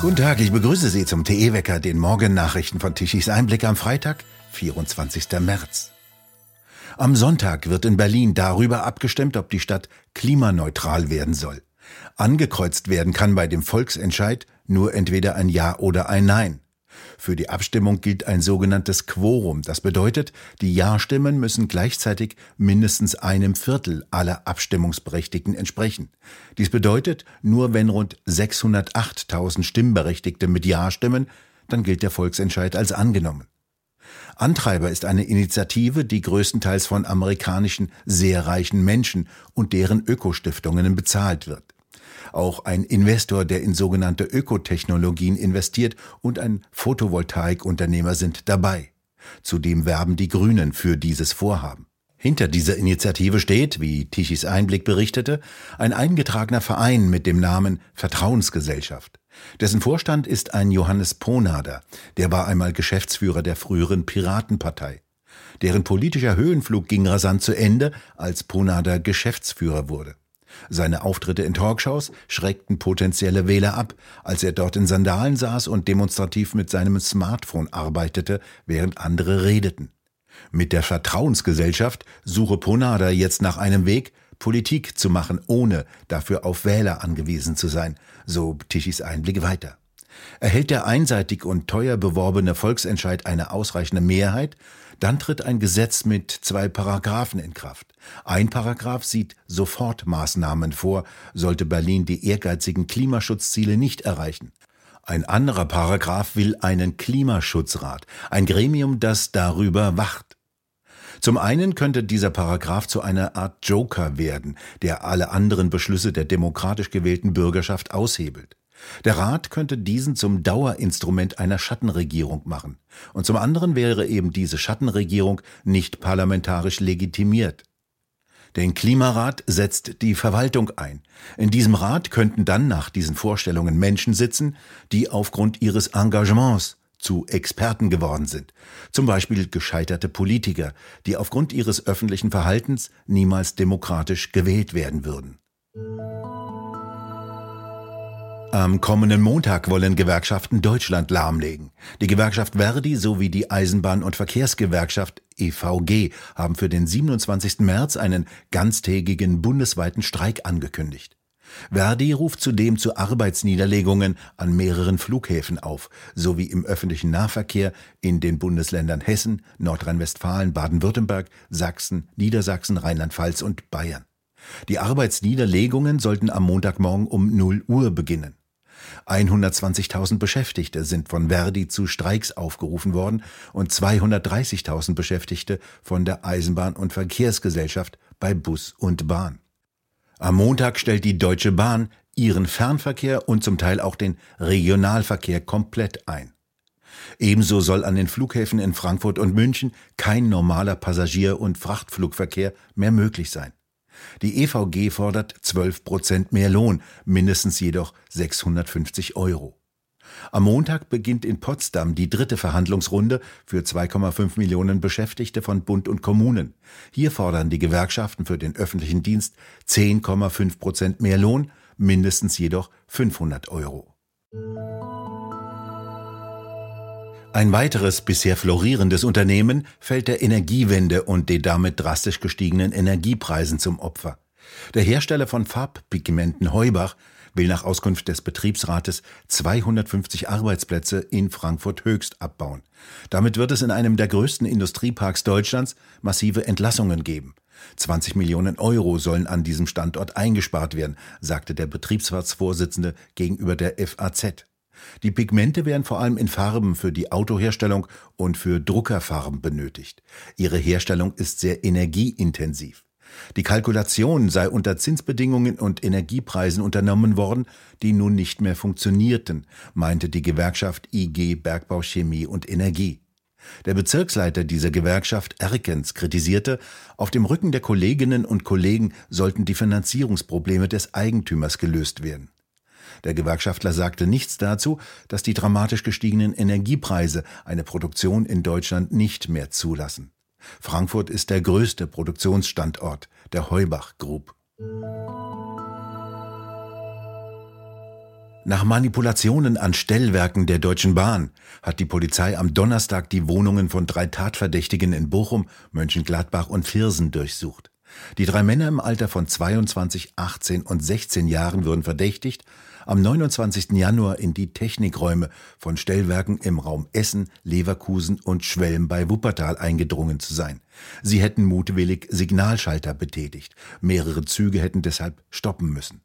Guten Tag, ich begrüße Sie zum TE-Wecker, den Morgennachrichten von Tischis Einblick am Freitag, 24. März. Am Sonntag wird in Berlin darüber abgestimmt, ob die Stadt klimaneutral werden soll. Angekreuzt werden kann bei dem Volksentscheid nur entweder ein Ja oder ein Nein. Für die Abstimmung gilt ein sogenanntes Quorum. Das bedeutet, die Ja-Stimmen müssen gleichzeitig mindestens einem Viertel aller Abstimmungsberechtigten entsprechen. Dies bedeutet, nur wenn rund 608.000 Stimmberechtigte mit Ja stimmen, dann gilt der Volksentscheid als angenommen. Antreiber ist eine Initiative, die größtenteils von amerikanischen sehr reichen Menschen und deren Ökostiftungen bezahlt wird auch ein Investor, der in sogenannte Ökotechnologien investiert und ein Photovoltaikunternehmer sind dabei. Zudem werben die Grünen für dieses Vorhaben. Hinter dieser Initiative steht, wie Tichys Einblick berichtete, ein eingetragener Verein mit dem Namen Vertrauensgesellschaft. Dessen Vorstand ist ein Johannes Ponader, der war einmal Geschäftsführer der früheren Piratenpartei. Deren politischer Höhenflug ging rasant zu Ende, als Ponader Geschäftsführer wurde. Seine Auftritte in Talkshows schreckten potenzielle Wähler ab, als er dort in Sandalen saß und demonstrativ mit seinem Smartphone arbeitete, während andere redeten. Mit der Vertrauensgesellschaft suche Ponada jetzt nach einem Weg, Politik zu machen, ohne dafür auf Wähler angewiesen zu sein, so Tischis Einblick weiter. Erhält der einseitig und teuer beworbene Volksentscheid eine ausreichende Mehrheit, dann tritt ein Gesetz mit zwei Paragraphen in Kraft. Ein Paragraph sieht Sofortmaßnahmen vor, sollte Berlin die ehrgeizigen Klimaschutzziele nicht erreichen. Ein anderer Paragraph will einen Klimaschutzrat, ein Gremium, das darüber wacht. Zum einen könnte dieser Paragraph zu einer Art Joker werden, der alle anderen Beschlüsse der demokratisch gewählten Bürgerschaft aushebelt. Der Rat könnte diesen zum Dauerinstrument einer Schattenregierung machen. Und zum anderen wäre eben diese Schattenregierung nicht parlamentarisch legitimiert. Den Klimarat setzt die Verwaltung ein. In diesem Rat könnten dann nach diesen Vorstellungen Menschen sitzen, die aufgrund ihres Engagements zu Experten geworden sind. Zum Beispiel gescheiterte Politiker, die aufgrund ihres öffentlichen Verhaltens niemals demokratisch gewählt werden würden. Am kommenden Montag wollen Gewerkschaften Deutschland lahmlegen. Die Gewerkschaft Verdi sowie die Eisenbahn- und Verkehrsgewerkschaft EVG haben für den 27. März einen ganztägigen bundesweiten Streik angekündigt. Verdi ruft zudem zu Arbeitsniederlegungen an mehreren Flughäfen auf, sowie im öffentlichen Nahverkehr in den Bundesländern Hessen, Nordrhein-Westfalen, Baden-Württemberg, Sachsen, Niedersachsen, Rheinland-Pfalz und Bayern. Die Arbeitsniederlegungen sollten am Montagmorgen um 0 Uhr beginnen. 120.000 Beschäftigte sind von Verdi zu Streiks aufgerufen worden und 230.000 Beschäftigte von der Eisenbahn- und Verkehrsgesellschaft bei Bus und Bahn. Am Montag stellt die Deutsche Bahn ihren Fernverkehr und zum Teil auch den Regionalverkehr komplett ein. Ebenso soll an den Flughäfen in Frankfurt und München kein normaler Passagier- und Frachtflugverkehr mehr möglich sein. Die EVG fordert 12 Prozent mehr Lohn, mindestens jedoch 650 Euro. Am Montag beginnt in Potsdam die dritte Verhandlungsrunde für 2,5 Millionen Beschäftigte von Bund und Kommunen. Hier fordern die Gewerkschaften für den öffentlichen Dienst 10,5 Prozent mehr Lohn, mindestens jedoch 500 Euro. Ein weiteres bisher florierendes Unternehmen fällt der Energiewende und den damit drastisch gestiegenen Energiepreisen zum Opfer. Der Hersteller von Farbpigmenten Heubach will nach Auskunft des Betriebsrates 250 Arbeitsplätze in Frankfurt Höchst abbauen. Damit wird es in einem der größten Industrieparks Deutschlands massive Entlassungen geben. 20 Millionen Euro sollen an diesem Standort eingespart werden, sagte der Betriebsratsvorsitzende gegenüber der FAZ. Die Pigmente werden vor allem in Farben für die Autoherstellung und für Druckerfarben benötigt. Ihre Herstellung ist sehr energieintensiv. Die Kalkulation sei unter Zinsbedingungen und Energiepreisen unternommen worden, die nun nicht mehr funktionierten, meinte die Gewerkschaft IG Bergbau Chemie und Energie. Der Bezirksleiter dieser Gewerkschaft Erkens kritisierte, auf dem Rücken der Kolleginnen und Kollegen sollten die Finanzierungsprobleme des Eigentümers gelöst werden. Der Gewerkschaftler sagte nichts dazu, dass die dramatisch gestiegenen Energiepreise eine Produktion in Deutschland nicht mehr zulassen. Frankfurt ist der größte Produktionsstandort der Heubach Group. Nach Manipulationen an Stellwerken der Deutschen Bahn hat die Polizei am Donnerstag die Wohnungen von drei Tatverdächtigen in Bochum, Mönchengladbach und Viersen durchsucht. Die drei Männer im Alter von 22, 18 und 16 Jahren würden verdächtigt, am 29. Januar in die Technikräume von Stellwerken im Raum Essen, Leverkusen und Schwelm bei Wuppertal eingedrungen zu sein. Sie hätten mutwillig Signalschalter betätigt. Mehrere Züge hätten deshalb stoppen müssen.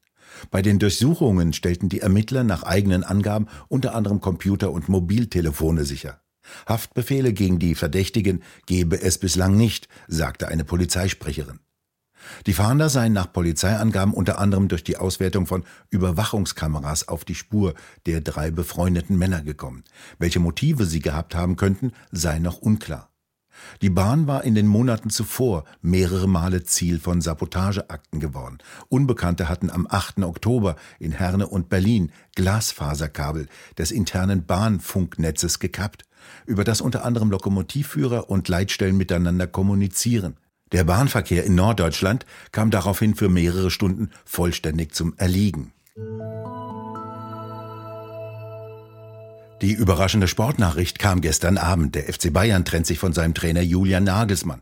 Bei den Durchsuchungen stellten die Ermittler nach eigenen Angaben unter anderem Computer und Mobiltelefone sicher. Haftbefehle gegen die Verdächtigen gebe es bislang nicht, sagte eine Polizeisprecherin. Die Fahnder seien nach Polizeiangaben unter anderem durch die Auswertung von Überwachungskameras auf die Spur der drei befreundeten Männer gekommen. Welche Motive sie gehabt haben könnten, sei noch unklar. Die Bahn war in den Monaten zuvor mehrere Male Ziel von Sabotageakten geworden. Unbekannte hatten am 8. Oktober in Herne und Berlin Glasfaserkabel des internen Bahnfunknetzes gekappt, über das unter anderem Lokomotivführer und Leitstellen miteinander kommunizieren. Der Bahnverkehr in Norddeutschland kam daraufhin für mehrere Stunden vollständig zum Erliegen. Die überraschende Sportnachricht kam gestern Abend. Der FC Bayern trennt sich von seinem Trainer Julian Nagelsmann.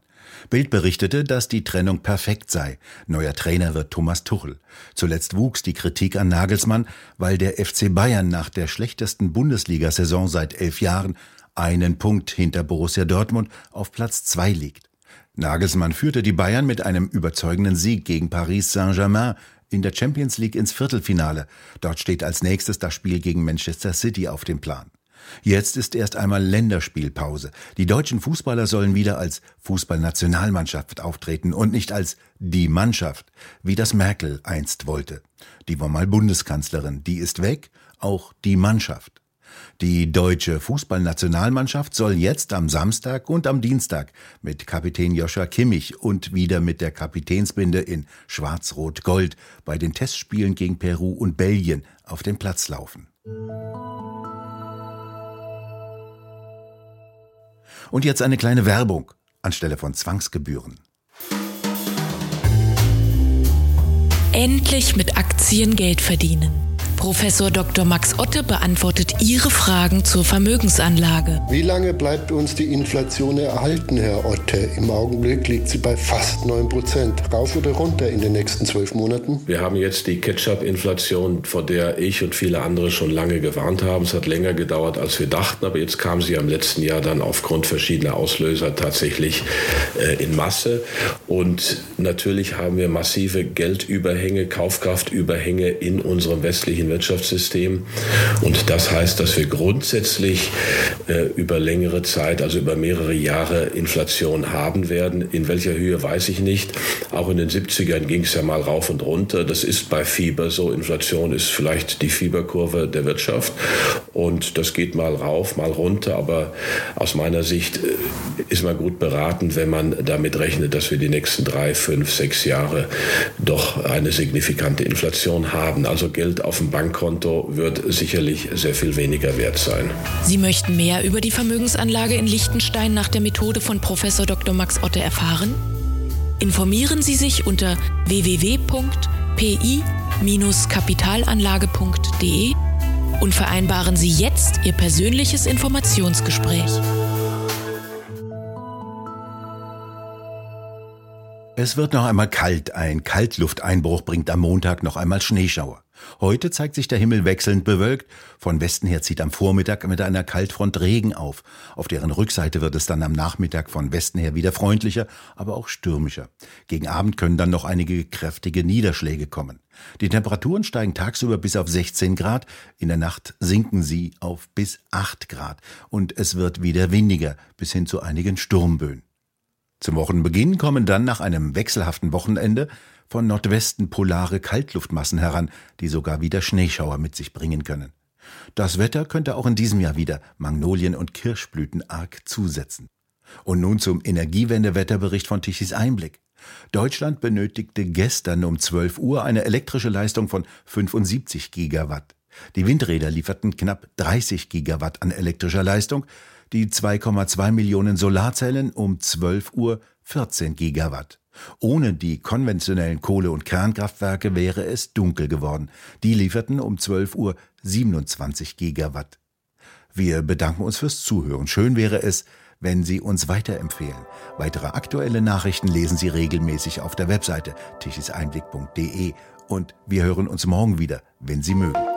Bild berichtete, dass die Trennung perfekt sei. Neuer Trainer wird Thomas Tuchel. Zuletzt wuchs die Kritik an Nagelsmann, weil der FC Bayern nach der schlechtesten Bundesliga-Saison seit elf Jahren einen Punkt hinter Borussia Dortmund auf Platz zwei liegt. Nagelsmann führte die Bayern mit einem überzeugenden Sieg gegen Paris Saint-Germain in der Champions League ins Viertelfinale. Dort steht als nächstes das Spiel gegen Manchester City auf dem Plan. Jetzt ist erst einmal Länderspielpause. Die deutschen Fußballer sollen wieder als Fußballnationalmannschaft auftreten und nicht als die Mannschaft, wie das Merkel einst wollte. Die war mal Bundeskanzlerin, die ist weg, auch die Mannschaft. Die deutsche Fußballnationalmannschaft soll jetzt am Samstag und am Dienstag mit Kapitän Joshua Kimmich und wieder mit der Kapitänsbinde in Schwarz-Rot-Gold bei den Testspielen gegen Peru und Belgien auf den Platz laufen. Und jetzt eine kleine Werbung anstelle von Zwangsgebühren. Endlich mit Aktien Geld verdienen. Professor Dr. Max Otte beantwortet Ihre Fragen zur Vermögensanlage. Wie lange bleibt uns die Inflation erhalten, Herr Otte? Im Augenblick liegt sie bei fast 9 Prozent. Rauf oder runter in den nächsten zwölf Monaten? Wir haben jetzt die Ketchup-Inflation, vor der ich und viele andere schon lange gewarnt haben. Es hat länger gedauert, als wir dachten, aber jetzt kam sie am letzten Jahr dann aufgrund verschiedener Auslöser tatsächlich äh, in Masse. Und natürlich haben wir massive Geldüberhänge, Kaufkraftüberhänge in unserem westlichen Wirtschaftssystem. Und das heißt, dass wir grundsätzlich äh, über längere Zeit, also über mehrere Jahre Inflation haben werden. In welcher Höhe weiß ich nicht. Auch in den 70ern ging es ja mal rauf und runter. Das ist bei Fieber so. Inflation ist vielleicht die Fieberkurve der Wirtschaft. Und das geht mal rauf, mal runter. Aber aus meiner Sicht äh, ist man gut beraten, wenn man damit rechnet, dass wir die nächsten drei, fünf, sechs Jahre doch eine signifikante Inflation haben. Also Geld auf dem Bank Bankkonto wird sicherlich sehr viel weniger wert sein. Sie möchten mehr über die Vermögensanlage in Liechtenstein nach der Methode von Professor Dr. Max Otte erfahren? Informieren Sie sich unter www.pi-kapitalanlage.de und vereinbaren Sie jetzt Ihr persönliches Informationsgespräch. Es wird noch einmal kalt. Ein Kaltlufteinbruch bringt am Montag noch einmal Schneeschauer. Heute zeigt sich der Himmel wechselnd bewölkt. Von Westen her zieht am Vormittag mit einer Kaltfront Regen auf. Auf deren Rückseite wird es dann am Nachmittag von Westen her wieder freundlicher, aber auch stürmischer. Gegen Abend können dann noch einige kräftige Niederschläge kommen. Die Temperaturen steigen tagsüber bis auf 16 Grad, in der Nacht sinken sie auf bis 8 Grad und es wird wieder windiger bis hin zu einigen Sturmböen. Zum Wochenbeginn kommen dann nach einem wechselhaften Wochenende von Nordwesten polare Kaltluftmassen heran, die sogar wieder Schneeschauer mit sich bringen können. Das Wetter könnte auch in diesem Jahr wieder Magnolien und Kirschblüten arg zusetzen. Und nun zum Energiewendewetterbericht von Tichys Einblick. Deutschland benötigte gestern um 12 Uhr eine elektrische Leistung von 75 Gigawatt. Die Windräder lieferten knapp 30 Gigawatt an elektrischer Leistung, die 2,2 Millionen Solarzellen um 12 Uhr 14 Gigawatt. Ohne die konventionellen Kohle- und Kernkraftwerke wäre es dunkel geworden. Die lieferten um 12 Uhr 27 Gigawatt. Wir bedanken uns fürs Zuhören. Schön wäre es, wenn Sie uns weiterempfehlen. Weitere aktuelle Nachrichten lesen Sie regelmäßig auf der Webseite tichiseinblick.de und wir hören uns morgen wieder, wenn Sie mögen.